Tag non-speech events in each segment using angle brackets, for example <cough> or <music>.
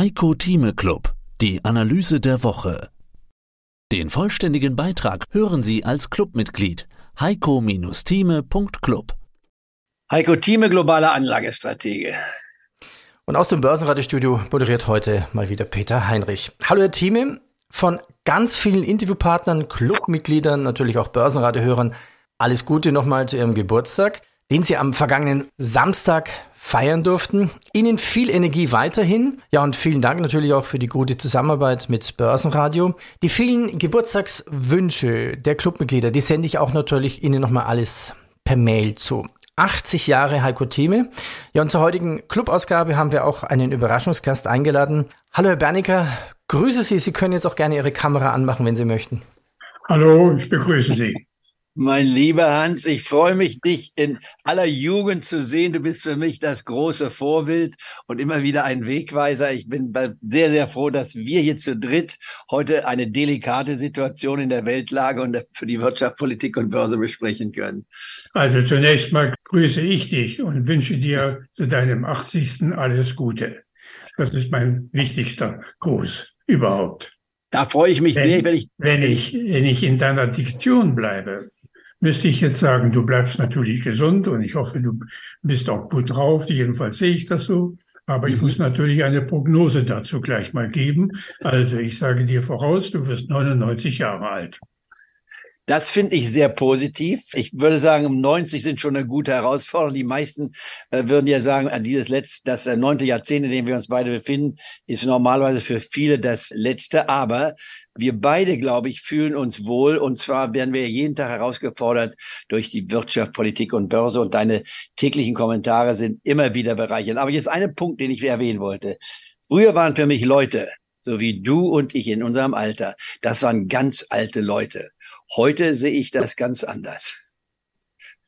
Heiko Thieme Club, die Analyse der Woche. Den vollständigen Beitrag hören Sie als Clubmitglied heiko-thieme.club. Heiko Thieme, globale Anlagestratege. Und aus dem Börsenradiostudio moderiert heute mal wieder Peter Heinrich. Hallo Herr Thieme, von ganz vielen Interviewpartnern, Clubmitgliedern, natürlich auch Börsenradiohörern, alles Gute nochmal zu Ihrem Geburtstag, den Sie am vergangenen Samstag feiern durften. Ihnen viel Energie weiterhin. Ja, und vielen Dank natürlich auch für die gute Zusammenarbeit mit Börsenradio. Die vielen Geburtstagswünsche der Clubmitglieder, die sende ich auch natürlich Ihnen nochmal alles per Mail zu. 80 Jahre Heiko Thieme. Ja, und zur heutigen Clubausgabe haben wir auch einen Überraschungsgast eingeladen. Hallo Herr Bernicker, grüße Sie. Sie können jetzt auch gerne Ihre Kamera anmachen, wenn Sie möchten. Hallo, ich begrüße Sie. Mein lieber Hans, ich freue mich, dich in aller Jugend zu sehen. Du bist für mich das große Vorbild und immer wieder ein Wegweiser. Ich bin sehr, sehr froh, dass wir hier zu dritt heute eine delikate Situation in der Weltlage und für die Wirtschaft, Politik und Börse besprechen können. Also zunächst mal grüße ich dich und wünsche dir zu deinem 80. alles Gute. Das ist mein wichtigster Gruß überhaupt. Da freue ich mich wenn, sehr, wenn ich, wenn ich, wenn ich in deiner Diktion bleibe müsste ich jetzt sagen, du bleibst natürlich gesund und ich hoffe, du bist auch gut drauf. Jedenfalls sehe ich das so. Aber ich mhm. muss natürlich eine Prognose dazu gleich mal geben. Also ich sage dir voraus, du wirst 99 Jahre alt. Das finde ich sehr positiv. Ich würde sagen, um 90 sind schon eine gute Herausforderung. Die meisten äh, würden ja sagen, an dieses letzte, das äh, neunte Jahrzehnt, in dem wir uns beide befinden, ist normalerweise für viele das letzte. Aber wir beide, glaube ich, fühlen uns wohl. Und zwar werden wir jeden Tag herausgefordert durch die Wirtschaft, Politik und Börse. Und deine täglichen Kommentare sind immer wieder bereichernd. Aber jetzt ein Punkt, den ich erwähnen wollte. Früher waren für mich Leute, so wie du und ich in unserem Alter, das waren ganz alte Leute. Heute sehe ich das ganz anders.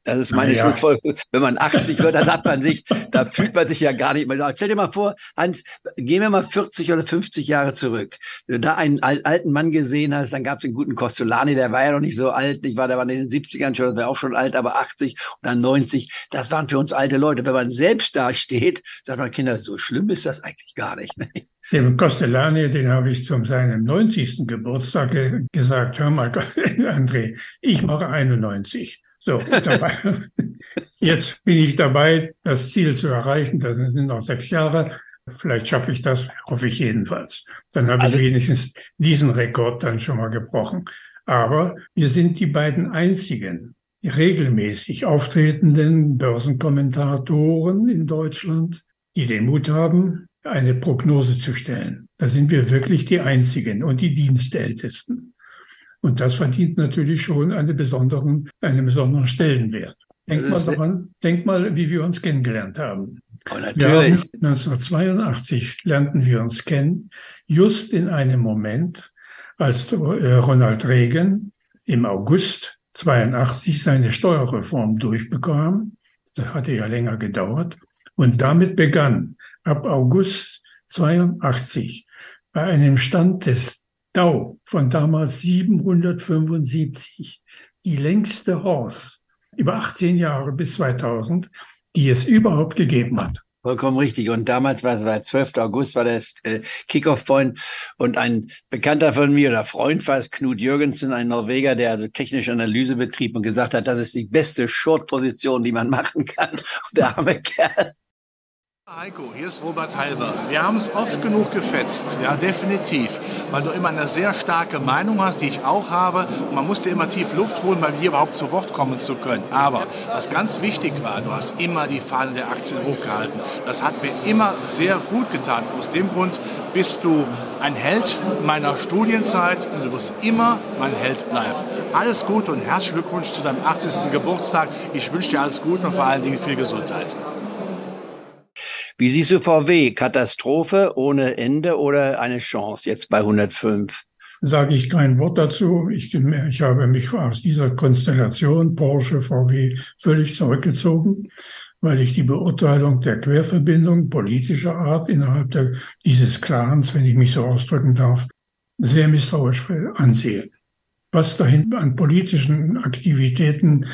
Das ist meine ja. Schlussfolgerung. Wenn man 80 wird, dann hat man sich, da fühlt man sich ja gar nicht mehr. Stell dir mal vor, Hans, gehen wir mal 40 oder 50 Jahre zurück. Wenn du da einen alten Mann gesehen hast, dann gab es den guten Costolani, der war ja noch nicht so alt. Ich war, der war in den 70ern schon, der war auch schon alt, aber 80 und dann 90. Das waren für uns alte Leute. Wenn man selbst da steht, sagt man, Kinder, so schlimm ist das eigentlich gar nicht. Ne? Dem Costellani, den habe ich zum seinem 90. Geburtstag ge gesagt, hör mal, <laughs> André, ich mache 91. So, dabei, <laughs> jetzt bin ich dabei, das Ziel zu erreichen. Das sind noch sechs Jahre. Vielleicht schaffe ich das, hoffe ich jedenfalls. Dann habe ich wenigstens diesen Rekord dann schon mal gebrochen. Aber wir sind die beiden einzigen regelmäßig auftretenden Börsenkommentatoren in Deutschland, die den Mut haben, eine Prognose zu stellen. Da sind wir wirklich die einzigen und die Dienstältesten. Und das verdient natürlich schon einen besonderen, einen besonderen Stellenwert. Denk mal daran, denk mal, wie wir uns kennengelernt haben. Oh, natürlich. Haben, 1982 lernten wir uns kennen, just in einem Moment, als äh, Ronald Reagan im August 82 seine Steuerreform durchbekam. Das hatte ja länger gedauert. Und damit begann ab August 82 bei einem Stand des Dow von damals 775, die längste Horse über 18 Jahre bis 2000, die es überhaupt gegeben hat. Vollkommen richtig. Und damals war es war 12. August, war das äh, Kickoff-Point. Und ein Bekannter von mir oder Freund war es, Knut Jürgensen, ein Norweger, der also technische Analyse betrieb und gesagt hat, das ist die beste Short-Position, die man machen kann. <laughs> Und der arme Kerl Heiko, hier ist Robert Halber. Wir haben es oft genug gefetzt, ja, definitiv, weil du immer eine sehr starke Meinung hast, die ich auch habe. Und man musste immer tief Luft holen, mal hier überhaupt zu Wort kommen zu können. Aber was ganz wichtig war, du hast immer die Fahne der Aktien hochgehalten. Das hat mir immer sehr gut getan. Aus dem Grund bist du ein Held meiner Studienzeit und du wirst immer mein Held bleiben. Alles Gute und herzlichen Glückwunsch zu deinem 80. Geburtstag. Ich wünsche dir alles Gute und vor allen Dingen viel Gesundheit. Wie siehst du VW? Katastrophe ohne Ende oder eine Chance jetzt bei 105? Sage ich kein Wort dazu. Ich, ich habe mich aus dieser Konstellation Porsche, VW völlig zurückgezogen, weil ich die Beurteilung der Querverbindung politischer Art innerhalb der, dieses Clans, wenn ich mich so ausdrücken darf, sehr misstrauisch ansehe. Was dahin an politischen Aktivitäten,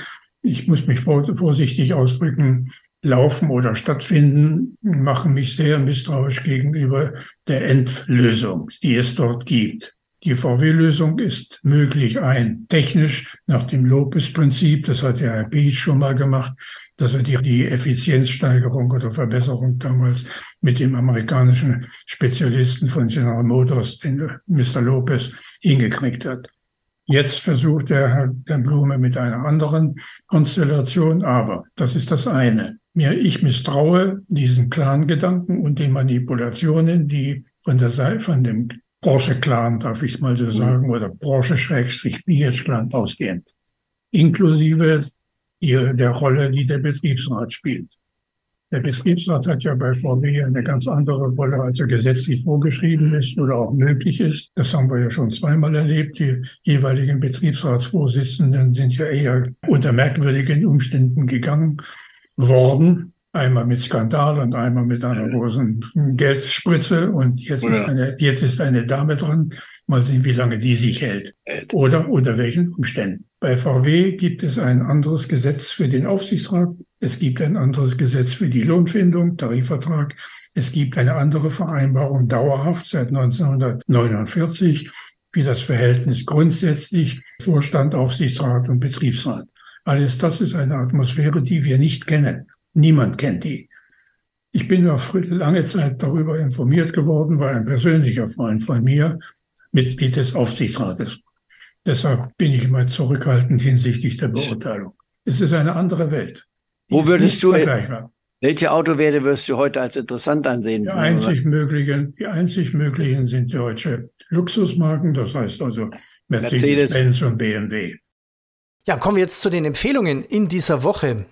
ich muss mich vorsichtig ausdrücken, laufen oder stattfinden, machen mich sehr misstrauisch gegenüber der Endlösung, die es dort gibt. Die VW-Lösung ist möglich ein technisch nach dem Lopez-Prinzip, das hat der Herr Beach schon mal gemacht, dass er die, die Effizienzsteigerung oder Verbesserung damals mit dem amerikanischen Spezialisten von General Motors, den Mr. Lopez, hingekriegt hat. Jetzt versucht der Herr, Herr Blume mit einer anderen Konstellation, aber das ist das eine. Mir, ich misstraue diesen Clan-Gedanken und den Manipulationen, die von der Seite, von dem Porsche-Clan, darf ich es mal so mhm. sagen, oder Porsche-BH-Clan ausgehend. Inklusive der Rolle, die der Betriebsrat spielt. Der Betriebsrat hat ja bei VW eine ganz andere Rolle, als er gesetzlich vorgeschrieben ist oder auch möglich ist. Das haben wir ja schon zweimal erlebt. Die jeweiligen Betriebsratsvorsitzenden sind ja eher unter merkwürdigen Umständen gegangen worden. Einmal mit Skandal und einmal mit einer großen Geldspritze. Und jetzt, ist eine, jetzt ist eine Dame dran. Mal sehen, wie lange die sich hält. Oder unter welchen Umständen. Bei VW gibt es ein anderes Gesetz für den Aufsichtsrat. Es gibt ein anderes Gesetz für die Lohnfindung, Tarifvertrag. Es gibt eine andere Vereinbarung dauerhaft seit 1949 wie das Verhältnis grundsätzlich Vorstand, Aufsichtsrat und Betriebsrat. Alles das ist eine Atmosphäre, die wir nicht kennen. Niemand kennt die. Ich bin noch lange Zeit darüber informiert geworden, weil ein persönlicher Freund von mir Mitglied des Aufsichtsrates. Deshalb bin ich immer zurückhaltend hinsichtlich der Beurteilung. Es ist eine andere Welt. Die Wo würdest du, welche Autowerte wirst du heute als interessant ansehen? Die einzig möglichen, die einzig möglichen sind deutsche Luxusmarken, das heißt also Mercedes, Benz und BMW. Ja, kommen wir jetzt zu den Empfehlungen in dieser Woche.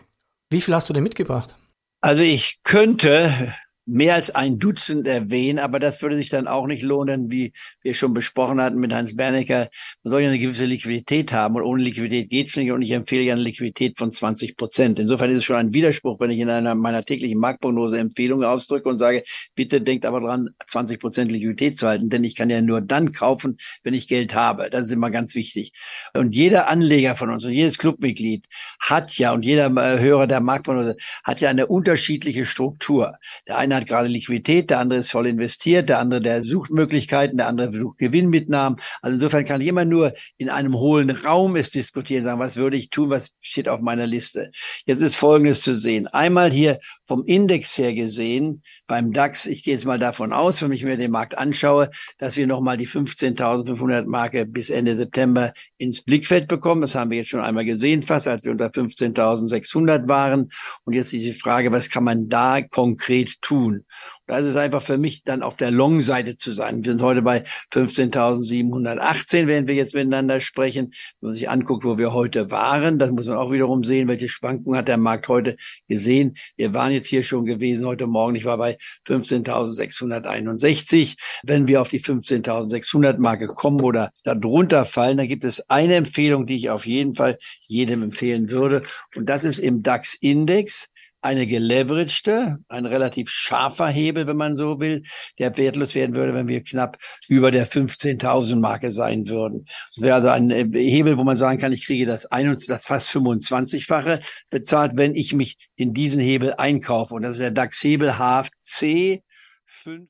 Wie viel hast du denn mitgebracht? Also ich könnte mehr als ein Dutzend erwähnen, aber das würde sich dann auch nicht lohnen, wie wir schon besprochen hatten mit Hans Bernecker. Man soll ja eine gewisse Liquidität haben und ohne Liquidität geht's nicht und ich empfehle ja eine Liquidität von 20 Prozent. Insofern ist es schon ein Widerspruch, wenn ich in einer meiner täglichen Marktprognose Empfehlungen ausdrücke und sage, bitte denkt aber dran, 20 Prozent Liquidität zu halten, denn ich kann ja nur dann kaufen, wenn ich Geld habe. Das ist immer ganz wichtig. Und jeder Anleger von uns und jedes Clubmitglied hat ja und jeder äh, Hörer der Marktprognose hat ja eine unterschiedliche Struktur. Der eine hat gerade Liquidität, der andere ist voll investiert, der andere, der sucht Möglichkeiten, der andere sucht Gewinnmitnahmen. Also insofern kann ich immer nur in einem hohlen Raum es diskutieren, sagen, was würde ich tun, was steht auf meiner Liste. Jetzt ist Folgendes zu sehen. Einmal hier vom Index her gesehen, beim DAX, ich gehe jetzt mal davon aus, wenn ich mir den Markt anschaue, dass wir nochmal die 15.500 Marke bis Ende September ins Blickfeld bekommen. Das haben wir jetzt schon einmal gesehen, fast als wir unter 15.600 waren. Und jetzt diese Frage, was kann man da konkret tun? Tun. Da ist es einfach für mich dann auf der Long-Seite zu sein. Wir sind heute bei 15.718, während wir jetzt miteinander sprechen. Wenn man sich anguckt, wo wir heute waren, das muss man auch wiederum sehen, welche Schwankungen hat der Markt heute gesehen. Wir waren jetzt hier schon gewesen heute Morgen. Ich war bei 15.661. Wenn wir auf die 15.600 Marke kommen oder darunter fallen, dann gibt es eine Empfehlung, die ich auf jeden Fall jedem empfehlen würde. Und das ist im DAX-Index eine geleveragte, ein relativ scharfer Hebel, wenn man so will, der wertlos werden würde, wenn wir knapp über der 15.000 Marke sein würden. Das wäre also ein äh, Hebel, wo man sagen kann, ich kriege das, ein, das fast 25-fache bezahlt, wenn ich mich in diesen Hebel einkaufe. Und das ist der DAX-Hebel HFC 5.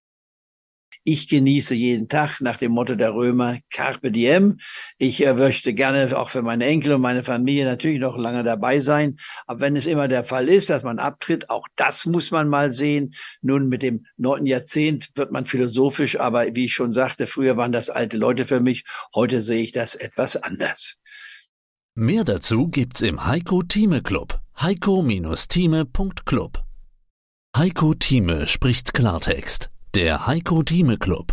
Ich genieße jeden Tag nach dem Motto der Römer Carpe Diem. Ich äh, möchte gerne auch für meine Enkel und meine Familie natürlich noch lange dabei sein. Aber wenn es immer der Fall ist, dass man abtritt, auch das muss man mal sehen. Nun mit dem neunten Jahrzehnt wird man philosophisch, aber wie ich schon sagte, früher waren das alte Leute für mich. Heute sehe ich das etwas anders. Mehr dazu gibt's im Heiko Thieme Club. Heiko-Thieme.club. Heiko Thieme spricht Klartext. Der Heiko Thieme Club.